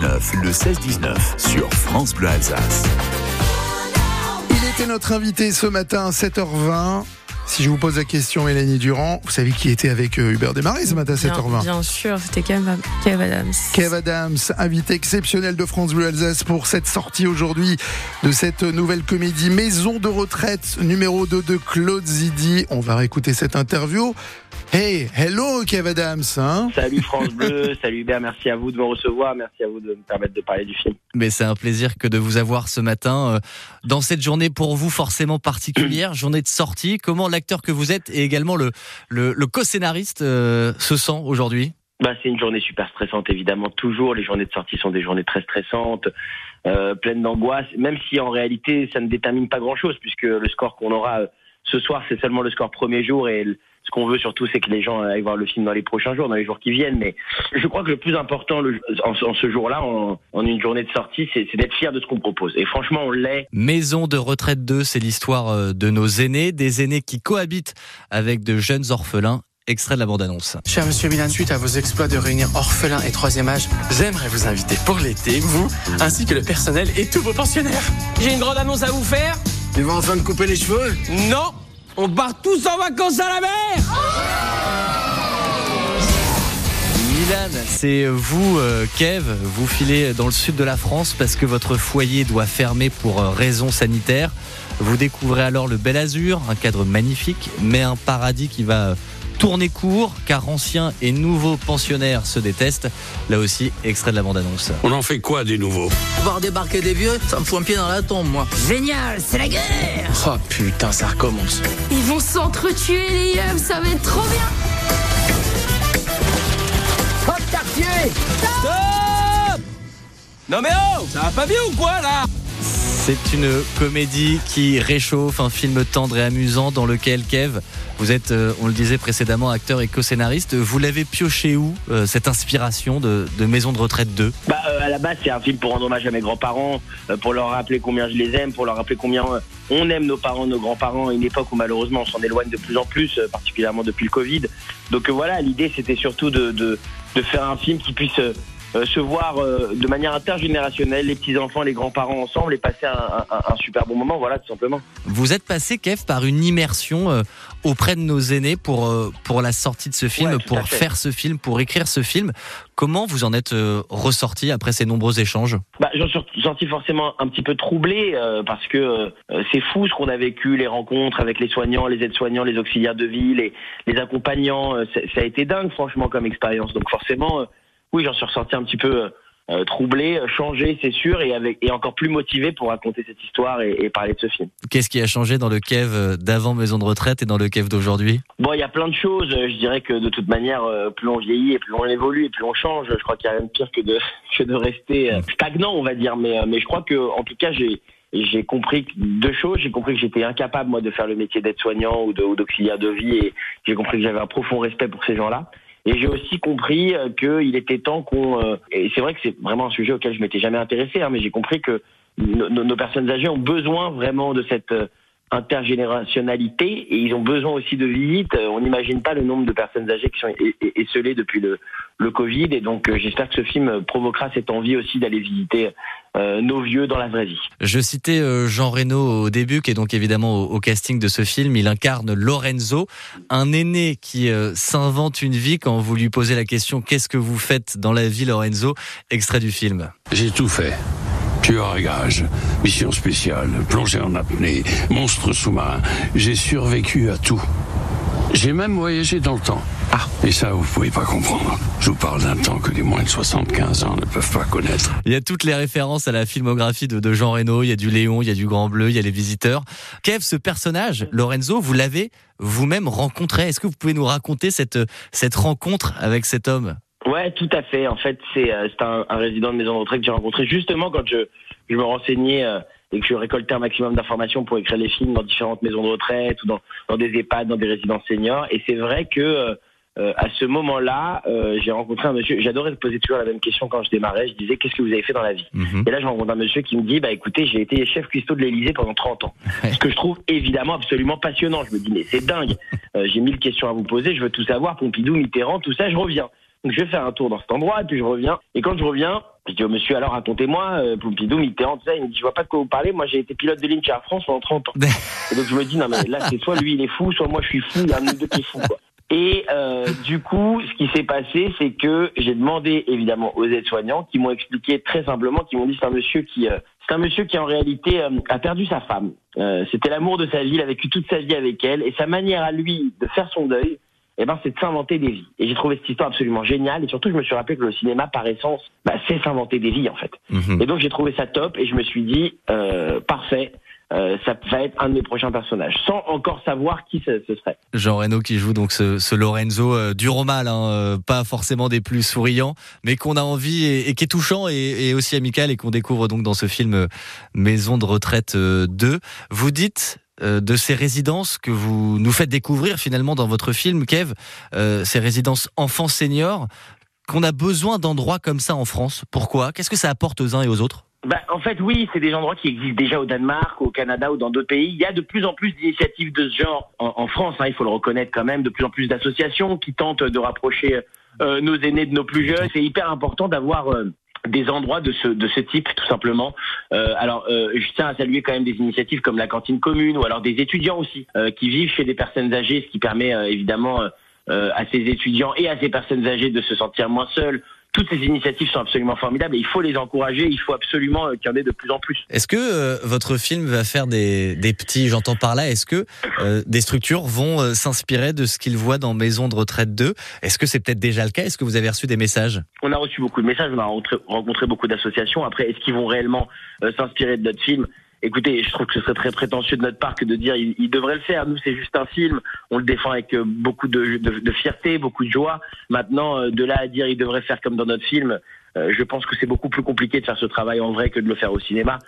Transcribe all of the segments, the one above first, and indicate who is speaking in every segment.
Speaker 1: 16-19, le 16-19 sur France Bleu Alsace.
Speaker 2: Il était notre invité ce matin à 7h20. Si je vous pose la question, Mélanie Durand, vous savez qui était avec euh, Hubert Desmarais ce matin à 7h20
Speaker 3: Bien, bien sûr, c'était Kev, Kev Adams.
Speaker 2: Kev Adams, invité exceptionnel de France Bleu Alsace pour cette sortie aujourd'hui de cette nouvelle comédie Maison de retraite numéro 2 de Claude Zidi. On va réécouter cette interview. Hey, hello Kev Adams. Hein
Speaker 4: Salut France Bleu, salut Hubert, merci à vous de me recevoir, merci à vous de me permettre de parler du film.
Speaker 5: Mais c'est un plaisir que de vous avoir ce matin euh, dans cette journée pour vous forcément particulière, journée de sortie. Comment l'acteur que vous êtes et également le, le, le co-scénariste euh, se sent aujourd'hui?
Speaker 4: Bah, C'est une journée super stressante évidemment, toujours. Les journées de sortie sont des journées très stressantes, euh, pleines d'angoisse, même si en réalité ça ne détermine pas grand-chose puisque le score qu'on aura ce soir c'est seulement le score premier jour et ce qu'on veut surtout, c'est que les gens aillent voir le film dans les prochains jours, dans les jours qui viennent. Mais je crois que le plus important le, en, en, ce jour-là, en, en, une journée de sortie, c'est d'être fier de ce qu'on propose. Et franchement, on l'est.
Speaker 5: Maison de retraite 2, c'est l'histoire euh, de nos aînés, des aînés qui cohabitent avec de jeunes orphelins. Extrait de la bande-annonce.
Speaker 6: Cher Monsieur Milan, suite à vos exploits de réunir orphelins et troisième âge, j'aimerais vous inviter pour l'été, vous, ainsi que le personnel et tous vos pensionnaires.
Speaker 7: J'ai une grande annonce à vous faire.
Speaker 8: Tu vas enfin te couper les cheveux?
Speaker 7: Non on part tous en vacances à la mer
Speaker 5: Milan, c'est vous, euh, Kev, vous filez dans le sud de la France parce que votre foyer doit fermer pour euh, raisons sanitaires. Vous découvrez alors le bel azur, un cadre magnifique, mais un paradis qui va tourner court car anciens et nouveaux pensionnaires se détestent. Là aussi, extrait de la bande-annonce.
Speaker 8: On en fait quoi des nouveaux?
Speaker 9: Voir débarquer des vieux, ça me fout un pied dans la tombe, moi.
Speaker 10: Génial, c'est la guerre
Speaker 6: Oh putain, ça recommence.
Speaker 10: Ils vont s'entretuer les yeux, ça va être trop bien
Speaker 7: Hop, quartier Stop Non mais oh Ça va pas bien ou quoi là?
Speaker 5: C'est une comédie qui réchauffe, un film tendre et amusant dans lequel Kev, vous êtes, euh, on le disait précédemment, acteur et co-scénariste. Vous l'avez pioché où, euh, cette inspiration de, Maison de retraite 2
Speaker 4: bah, euh, À la base, c'est un film pour rendre hommage à mes grands-parents, pour leur rappeler combien je les aime, pour leur rappeler combien on aime nos parents, nos grands-parents, à une époque où malheureusement on s'en éloigne de plus en plus, particulièrement depuis le Covid. Donc voilà, l'idée c'était surtout de, de, faire un film qui puisse euh, se voir euh, de manière intergénérationnelle, les petits-enfants, les grands-parents ensemble et passer un, un, un, super bon moment, voilà, tout simplement.
Speaker 5: Vous êtes passé, Kev, par une immersion euh, auprès de nos aînés pour, pour la sortie de ce film,
Speaker 4: ouais,
Speaker 5: pour faire ce film, pour écrire ce film. Comment vous en êtes ressorti après ces nombreux échanges?
Speaker 4: Bah, J'en suis sorti forcément un petit peu troublé parce que c'est fou ce qu'on a vécu, les rencontres avec les soignants, les aides-soignants, les auxiliaires de vie, les, les accompagnants. ça a été dingue, franchement, comme expérience. Donc forcément oui, j'en suis ressorti un petit peu euh, troublé, changé, c'est sûr, et avec et encore plus motivé pour raconter cette histoire et, et parler de ce film.
Speaker 5: Qu'est-ce qui a changé dans le Kev d'avant Maison de retraite et dans le Kev d'aujourd'hui?
Speaker 4: Bon, il y a plein de choses. Je dirais que de toute manière, euh, plus on vieillit et plus on évolue et plus on change. Je crois qu'il n'y a rien de pire que de que de rester euh, stagnant, on va dire. Mais mais je crois que en tout cas, j'ai j'ai compris deux choses. J'ai compris que j'étais incapable moi de faire le métier d'aide-soignant ou d'auxiliaire de, de vie, et j'ai compris que j'avais un profond respect pour ces gens-là. Et j'ai aussi compris qu'il était temps qu'on. Et c'est vrai que c'est vraiment un sujet auquel je m'étais jamais intéressé, hein, mais j'ai compris que nos, nos, personnes âgées ont besoin vraiment de cette intergénérationnalité et ils ont besoin aussi de visites. On n'imagine pas le nombre de personnes âgées qui sont esselées depuis le, le Covid et donc j'espère que ce film provoquera cette envie aussi d'aller visiter euh, nos vieux dans la vraie vie.
Speaker 5: Je citais euh, Jean Reno au début, qui est donc évidemment au, au, casting de ce film. Il incarne Lorenzo, un aîné qui euh, s'invente une vie quand vous lui posez la question qu'est-ce que vous faites dans la vie, Lorenzo? Extrait du film.
Speaker 8: J'ai tout fait. Tueur à gage, mission spéciale, plongée en apnée, monstre sous-marin. J'ai survécu à tout. J'ai même voyagé dans le temps. Ah, et ça, vous pouvez pas comprendre. Je vous parle d'un temps que les moins de 75 ans ne peuvent pas connaître.
Speaker 5: Il y a toutes les références à la filmographie de, de Jean Reno. Il y a du Léon, il y a du Grand Bleu, il y a les visiteurs. Kev, ce personnage, Lorenzo, vous l'avez vous-même rencontré. Est-ce que vous pouvez nous raconter cette, cette rencontre avec cet homme?
Speaker 4: Ouais, tout à fait. En fait, c'est euh, un, un, résident de maison de retraite que j'ai rencontré justement quand je, je me renseignais euh, et que je récoltais un maximum d'informations pour écrire les films dans différentes maisons de retraite ou dans, dans des EHPAD, dans des résidences seniors. Et c'est vrai que euh, à ce moment-là, euh, j'ai rencontré un monsieur. J'adorais poser toujours la même question quand je démarrais. Je disais qu'est-ce que vous avez fait dans la vie? -hmm. Et là, je rencontre un monsieur qui me dit bah écoutez, j'ai été chef cuistot de l'Élysée pendant 30 ans. Ce que je trouve évidemment absolument passionnant. Je me dis mais c'est dingue. Euh, j'ai mille questions à vous poser. Je veux tout savoir. Pompidou, Mitterrand, tout ça. Je reviens. Donc je vais faire un tour dans cet endroit et puis je reviens. Et quand je reviens, Je dis au monsieur, alors racontez-moi, euh, Pompidou, Mitterrand, tout ça. Il me dit, je vois pas de quoi vous parlez. Moi, j'ai été pilote de ligne chez Air France pendant 30 ans. Et donc, je me dis, non, mais là, c'est soit lui, il est fou, soit moi, je suis fou. Il y a un de deux qui est fou, quoi. Et euh, du coup, ce qui s'est passé, c'est que j'ai demandé évidemment aux aides-soignants qui m'ont expliqué très simplement, qui m'ont dit c'est un monsieur qui, euh, c'est un monsieur qui en réalité euh, a perdu sa femme. Euh, C'était l'amour de sa vie, il a vécu toute sa vie avec elle, et sa manière à lui de faire son deuil, eh ben, c'est de s'inventer des vies. Et j'ai trouvé cette histoire absolument géniale, et surtout je me suis rappelé que le cinéma, par essence, bah, c'est s'inventer des vies en fait.
Speaker 5: Mhm.
Speaker 4: Et donc j'ai trouvé ça top, et je me suis dit euh, parfait. euh, ça va être un de mes prochains personnages, sans encore savoir qui ce, ce serait.
Speaker 5: Jean Reno qui joue donc ce, ce Lorenzo euh, du Romal, hein, euh, pas forcément des plus souriants, mais qu'on a envie et, et qui est touchant et, et aussi amical et qu'on découvre donc dans ce film Maison de retraite euh, 2. Vous dites de ces résidences que vous nous faites découvrir finalement dans votre film, Kev, euh, ces résidences enfants seniors, qu'on a besoin d'endroits comme ça en France. Pourquoi? Qu'est-ce que ça apporte aux uns et aux autres?
Speaker 4: Bah, en fait, oui, c'est des endroits qui existent déjà au Danemark, au Canada ou dans d'autres pays. Il y a de plus en plus d'initiatives de ce genre en, en France, hein, il faut le reconnaître quand même, de plus en plus d'associations qui tentent de rapprocher euh, nos aînés de nos plus jeunes. C'est hyper important d'avoir euh, des endroits de ce, de ce type, tout simplement. Euh, alors, euh, je tiens à saluer quand même des initiatives comme la cantine commune ou alors des étudiants aussi euh, qui vivent chez des personnes âgées, ce qui permet euh, évidemment à ces étudiants et à ces personnes âgées de se sentir moins seuls. Toutes ces initiatives sont absolument formidables et il faut les encourager. Il faut absolument euh, qu'il y en ait de plus en plus.
Speaker 5: Est-ce que euh, votre film va faire des, des petits, j'entends par là, est-ce que euh, des structures vont euh, s'inspirer de ce qu'ils voient dans Maison de retraite 2 Est-ce que c'est peut-être déjà le cas? Est-ce que vous avez reçu des messages?
Speaker 4: On a reçu beaucoup de messages, on a rencontré, rencontré beaucoup d'associations. Après, est-ce qu'ils vont réellement s'inspirer de notre film? Écoutez, je trouve que ce serait très prétentieux de notre part que de dire ils devraient le faire. Nous, c'est juste un film. On le défend avec euh, beaucoup de, fierté, beaucoup de joie. Maintenant, euh, de là à dire ils devraient faire comme dans notre film, euh, je pense que c'est beaucoup plus compliqué de faire ce travail en vrai que de le faire au cinéma.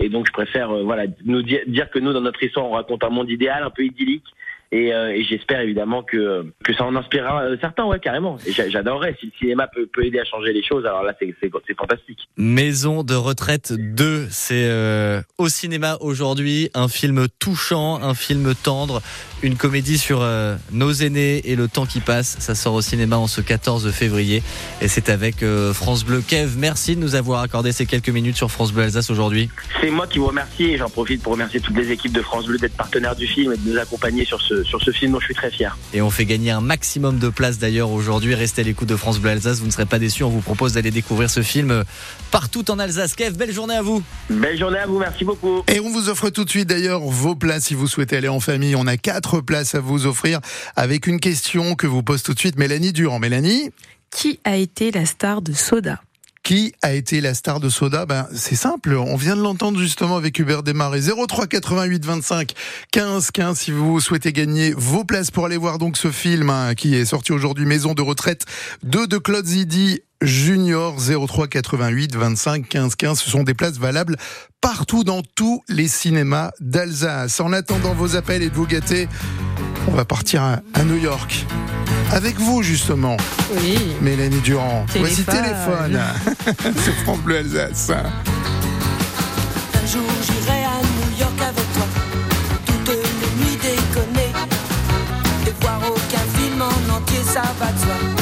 Speaker 4: Et donc, je préfère voilà nous dire que nous, dans notre histoire, on raconte un monde idéal, un peu idyllique. Et, euh, et j'espère évidemment que que ça en inspirera euh, certains, ouais, carrément. J'adorerais si le cinéma peut, peut aider à changer les choses. Alors là, c'est c'est c'est fantastique.
Speaker 5: Maison de retraite 2, c'est euh, au cinéma aujourd'hui, un film touchant, un film tendre, une comédie sur euh, nos aînés et le temps qui passe. Ça sort au cinéma en ce 14 février et c'est avec euh, France Bleu. Kev, merci de nous avoir accordé ces quelques minutes sur France Bleu Alsace aujourd'hui.
Speaker 4: C'est moi qui vous remercie et j'en profite pour remercier toutes les équipes de France Bleu d'être partenaires du film et de nous accompagner sur ce, sur ce film dont je suis très fier.
Speaker 5: Et on fait gagner un maximum de places d'ailleurs aujourd'hui. Restez à l'écoute de France Bleu Alsace, vous ne serez pas déçus. On vous propose d'aller découvrir ce film euh, partout en Alsace. Kev, belle journée à vous.
Speaker 4: Belle journée à vous, merci beaucoup.
Speaker 2: Et on vous offre tout de suite d'ailleurs vos places si vous souhaitez aller en famille. On a quatre places à vous offrir avec une question que vous pose tout de suite Mélanie Durand. Mélanie?
Speaker 3: Qui a été la star de Soda?
Speaker 2: Qui a été la star de Soda? Ben, C'est simple, on vient de l'entendre justement avec Hubert Desmarais. 03 88 25 15 15 si vous souhaitez gagner vos places pour aller voir donc ce film hein, qui est sorti aujourd'hui, Maison de retraite 2 de Claude Zidi. Junior 03 88 25 15 15. Ce sont des places valables partout dans tous les cinémas d'Alsace. En attendant vos appels et de vous gâter, on va partir à, à New York. Avec vous, justement,
Speaker 3: Oui.
Speaker 2: Mélanie Durand. Voici
Speaker 3: Téléphone.
Speaker 2: téléphone. C'est France Bleu Alsace.
Speaker 11: Un jour j'irai à New York avec toi, toutes les nuits déconner, et voir aucun film en entier, ça va de soi.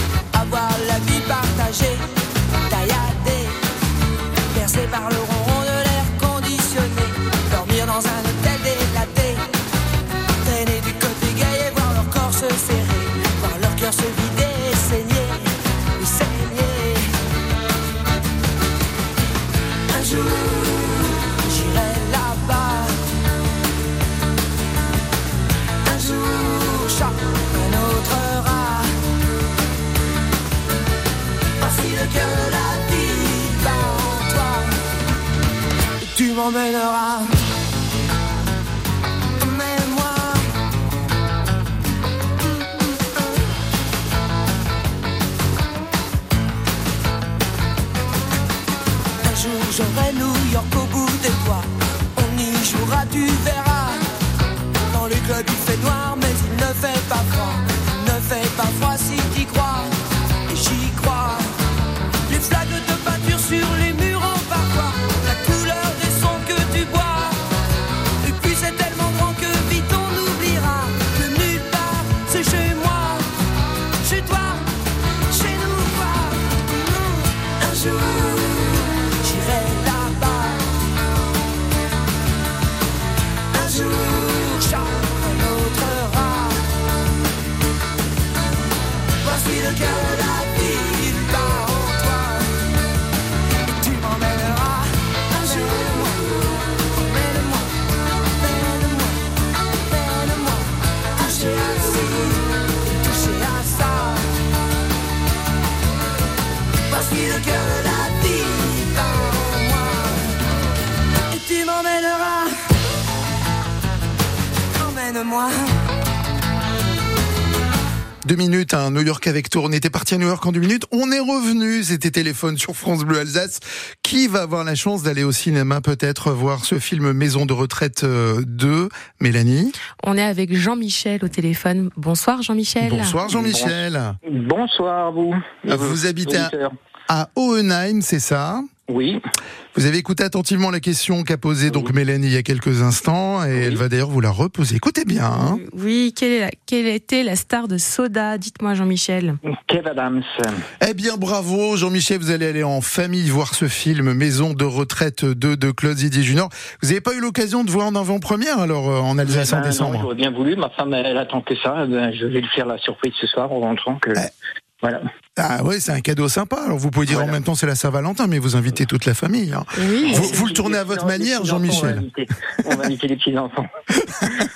Speaker 11: Aime-moi.
Speaker 2: Deux minutes, un New York avec tour. On était parti à New York en deux minutes. On est revenu. C'était téléphone sur France Bleu Alsace. Qui va avoir la chance d'aller au cinéma peut-être voir ce film Maison de retraite 2 Mélanie?
Speaker 3: On est avec Jean-Michel au téléphone. Bonsoir Jean-Michel.
Speaker 2: Bonsoir Jean-Michel.
Speaker 12: Bonsoir à vous.
Speaker 2: Vous habitez à, à Hohenheim, c'est ça?
Speaker 12: Oui.
Speaker 2: Vous avez écouté attentivement la question qu'a posée donc Mélanie il y a quelques instants et elle va d'ailleurs vous la reposer. Écoutez bien. hein.
Speaker 3: Oui, quelle, est la- quelle était la star de Soda Dites-moi Jean-Michel.
Speaker 12: Kev Adams.
Speaker 2: Eh bien, bravo, Jean-Michel, vous allez aller en famille voir ce film Maison de retraite 2 de Claude Zidi Junior. Vous n'avez pas eu l'occasion de voir en avant-première alors euh, en Alsace
Speaker 12: Eh
Speaker 2: en
Speaker 12: ben, non,
Speaker 2: décembre
Speaker 12: J'aurais bien voulu. Ma femme, elle attend que ça. Ben, je vais lui faire la surprise ce soir en rentrant. Que... Voilà.
Speaker 2: Ah ouais, c'est un cadeau sympa. Alors vous pouvez dire en même temps c'est la Saint-Valentin, mais vous invitez toute la famille. hein. Vous, vous le tournez à votre manière, Jean-Michel.
Speaker 12: On va inviter les petits-enfants.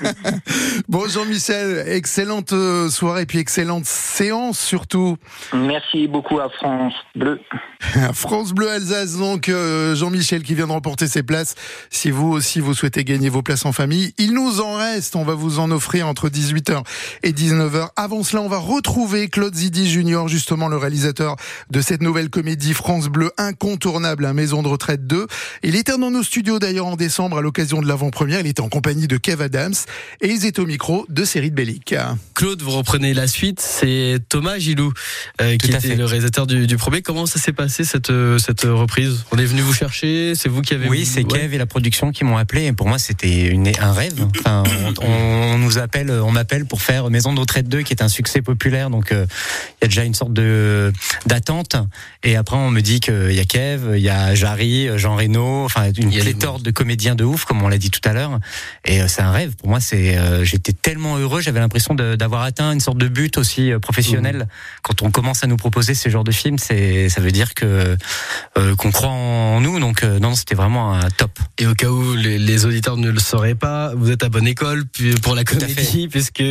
Speaker 2: Bon, Jean-Michel, excellente euh, soirée puis excellente séance surtout.
Speaker 12: Merci beaucoup à France Bleu.
Speaker 2: France Bleu Alsace, donc euh, Jean-Michel qui vient de remporter ses places. Si vous aussi vous souhaitez gagner vos places en famille, il nous en reste. On va vous en offrir entre 18h et 19h. Avant cela, on va retrouver Claude Zidi Junior, justement le réalisateur de cette nouvelle comédie France Bleu incontournable, à Maison de retraite 2. Il était dans nos studios d'ailleurs en décembre à l'occasion de l'avant-première. Il était en compagnie de Kev Adams et ils étaient au micro de Série de Bellic.
Speaker 13: Claude, vous reprenez la suite. C'est Thomas Gilou euh, qui était
Speaker 14: fait.
Speaker 13: le réalisateur du, du premier. Comment ça s'est passé cette euh, cette reprise? On est venu vous chercher. C'est vous qui avez.
Speaker 14: Oui, c'est
Speaker 13: Ouais.
Speaker 14: Kev et la production qui m'ont appelé. Et pour moi, c'était une- un rêve. Enfin, on, on nous appelle, on m'appelle pour faire Maison de retraite 2, qui est un succès populaire. Donc, euh, y a déjà une sorte de d'attente. Et après, on me dit qu'il y a Kev, il y a Jarry, Jean Reno, enfin une pléthore de comédiens de ouf, comme on l'a dit tout à l'heure. Et euh, c'est un rêve. Pour moi, c'est, euh, j'étais tellement heureux. J'avais l'impression d'avoir atteint une sorte de but aussi euh, professionnel. Quand on commence à nous proposer ce genre de film, c'est, ça veut dire que euh, qu'on croit en nous. Donc, euh, non, c'était vraiment un top.
Speaker 13: Et au cas où les, les auditeurs ne le sauraient pas, vous êtes à bonne école pour la comédie, puisque,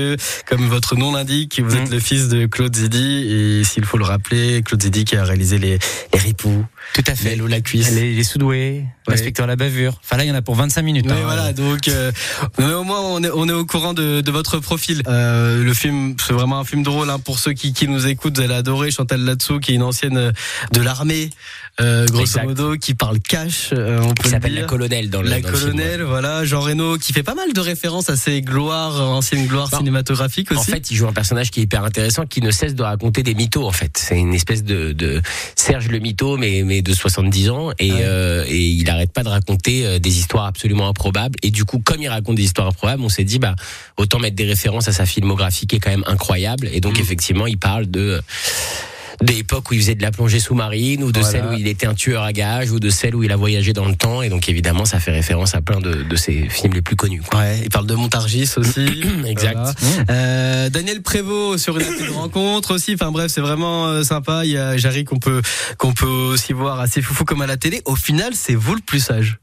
Speaker 13: comme votre nom l'indique, vous
Speaker 14: Mm.
Speaker 13: êtes le fils de Claude Zidi. Et s'il faut le rappeler, Claude Zidi qui a réalisé les, les ripoux.
Speaker 14: Tout à fait.
Speaker 13: Mello la cuisse.
Speaker 14: Les, les sous-doués, l'inspecteur la bavure. Enfin là, il y en a pour 25 minutes.
Speaker 13: Oui,
Speaker 14: hein.
Speaker 13: voilà, donc euh, mais au moins on est, on est au courant de, de votre profil. Euh, le film, c'est vraiment un film drôle hein, pour ceux qui, qui nous écoutent. Vous allez adorer Chantal Latsou, qui est une ancienne de l'armée, euh, grosso
Speaker 15: Exact.
Speaker 13: modo, qui parle cash. euh, on peut le
Speaker 15: s'appelle la colonelle dans le
Speaker 13: La
Speaker 15: dans le film,
Speaker 13: colonelle, voilà. Jean Reno, qui fait pas mal de références à ses gloires, euh, anciennes gloires cinématographiques aussi.
Speaker 15: En fait, il joue un personnage qui est hyper intéressant, qui ne cesse de raconter des mythos. En fait, c'est une espèce de, de Serge le mytho, mais mais de 70 ans, et euh, et il arrête pas de raconter euh, des histoires absolument improbables. Et du coup, comme il raconte des histoires improbables, on s'est dit bah autant mettre des références à sa filmographie qui est quand même incroyable. Et
Speaker 13: Mm.
Speaker 15: donc effectivement, il parle de des époques où il faisait de la plongée sous-marine, ou de
Speaker 13: Voilà.
Speaker 15: celles où il était un tueur à gages, ou de celles où il a voyagé dans le temps. Et donc évidemment, ça fait référence à plein de, de ses films les plus connus. quoi.
Speaker 13: Ouais, il parle de Montargis aussi.
Speaker 15: Exact.
Speaker 13: Voilà. Euh, Daniel Prévost sur une de rencontre aussi. Enfin bref, c'est vraiment euh, sympa. Il y a Jarry qu'on peut qu'on peut aussi voir assez foufou comme à la télé. Au final, c'est vous le plus sage.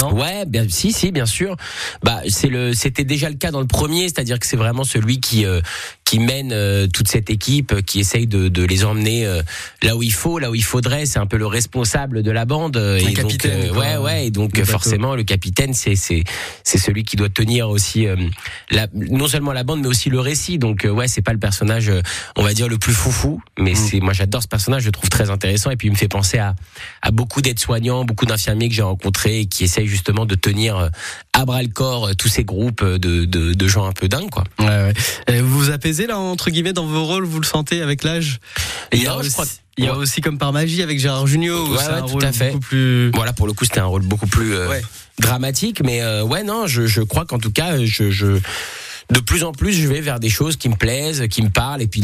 Speaker 13: Non
Speaker 15: Ouais, bien si si bien sûr. Bah c'est le c'était déjà le cas dans le premier, c'est-à-dire que c'est vraiment celui qui euh, qui mène euh, toute cette équipe, euh, qui essaye de, de les emmener euh, là où il faut, là où il faudrait. C'est un peu le responsable de la bande. euh, et
Speaker 13: capitaine,
Speaker 15: donc,
Speaker 13: quoi.
Speaker 15: ouais ouais. Et donc
Speaker 13: Le
Speaker 15: forcément le capitaine c'est c'est c'est celui qui doit tenir aussi euh, la, non seulement la bande mais aussi le récit. Donc ouais c'est pas le personnage on va dire le plus foufou, mais
Speaker 13: Mm.
Speaker 15: c'est moi j'adore ce personnage, je le trouve très intéressant et puis il me fait penser à à beaucoup d'aides-soignants, beaucoup d'infirmiers que j'ai rencontrés et qui essayent justement de tenir euh, à bras le corps euh, tous ces groupes euh, de, de, de gens un peu dingues, quoi.
Speaker 13: Ouais, ouais. Vous vous apaisez là entre guillemets dans vos rôles, vous le sentez avec l'âge? Il y a aussi,
Speaker 15: crois-
Speaker 13: il y a
Speaker 15: ouais.
Speaker 13: aussi comme par magie avec Gérard Junior.
Speaker 15: Ouais,
Speaker 13: c'est
Speaker 15: ouais,
Speaker 13: un
Speaker 15: tout
Speaker 13: rôle
Speaker 15: à fait.
Speaker 13: beaucoup plus.
Speaker 15: Voilà, pour le coup, c'était un rôle beaucoup plus euh,
Speaker 13: Ouais.
Speaker 15: dramatique, mais euh, ouais, non, je, je crois qu'en tout cas, je, je de plus en plus, je vais vers des choses qui me plaisent, qui me parlent, et puis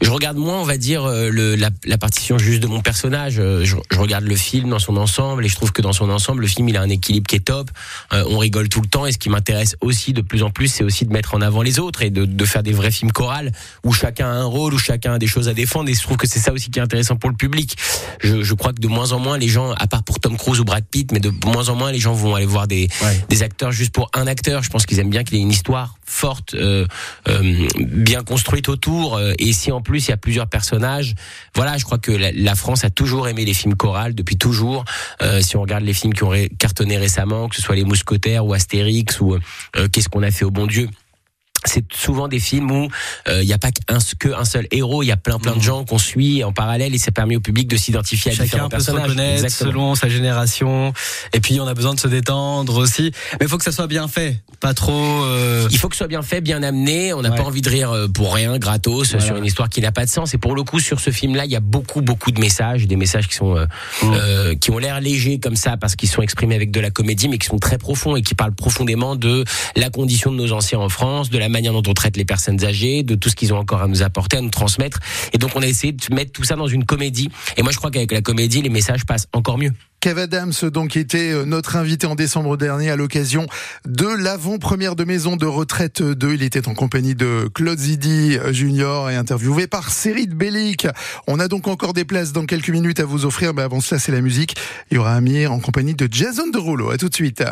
Speaker 15: je regarde moins, on va dire, euh, le, la, la partition juste de mon personnage. Euh, Je, je regarde le film dans son ensemble, et je trouve que dans son ensemble, le film, il a un équilibre qui est top. Euh, on rigole tout le temps, et ce qui m'intéresse aussi de plus en plus, c'est aussi de mettre en avant les autres et de, de faire des vrais films chorales où chacun a un rôle, où chacun a des choses à défendre, et je trouve que c'est ça aussi qui est intéressant pour le public. Je, je crois que de moins en moins, les gens, à part pour Tom Cruise ou Brad Pitt, mais de moins en moins, les gens vont aller voir des, des acteurs juste pour un acteur. Je pense qu'ils aiment bien qu'il ait une histoire forte, euh, euh, bien construite autour. euh, et si en plus il y a plusieurs personnages, voilà, je crois que la, France a toujours aimé les films chorales depuis toujours. Si on regarde les films qui ont cartonné récemment, que ce soit les Mousquetaires ou Astérix ou Qu'est-ce qu'on a fait au bon Dieu c'est souvent des films où euh, il n'y a pas qu'un que un seul héros, il y a plein plein de gens qu'on suit en parallèle et ça permet au public de s'identifier à
Speaker 13: Chacun
Speaker 15: différents
Speaker 13: peut se
Speaker 15: personnages.
Speaker 13: reconnaître
Speaker 15: Exactement.
Speaker 13: selon sa génération. Et puis on a besoin de se détendre aussi. Mais il faut que ça soit bien fait, pas trop. euh,
Speaker 15: Il faut que ce soit bien fait, bien amené. On n'a
Speaker 13: Ouais.
Speaker 15: pas envie de rire euh, pour rien, gratos,
Speaker 13: Voilà.
Speaker 15: sur une histoire qui n'a pas de sens. Et pour le coup, sur ce film-là, il y a beaucoup, beaucoup de messages, des messages qui sont, euh,
Speaker 13: Mm.
Speaker 15: euh, qui ont l'air légers comme ça parce qu'ils sont exprimés avec de la comédie, mais qui sont très profonds et qui parlent profondément de la condition de nos anciens en France, de la manière dont on traite les personnes âgées, de tout ce qu'ils ont encore à nous apporter, à nous transmettre. Et donc, on a essayé de mettre tout ça dans une comédie. Et moi, je crois qu'avec la comédie, les messages passent encore mieux.
Speaker 2: Kev Adams, donc, était euh, notre invité en décembre dernier à l'occasion de l'avant-première de Maison de Retraite 2. Il était en compagnie de Claude Zidi euh, Junior et interviewé par Cérid Bellic. On a donc encore des places dans quelques minutes à vous offrir, mais avant cela, c'est la musique. Il y aura Amir en compagnie de Jason Derulo. À tout de suite.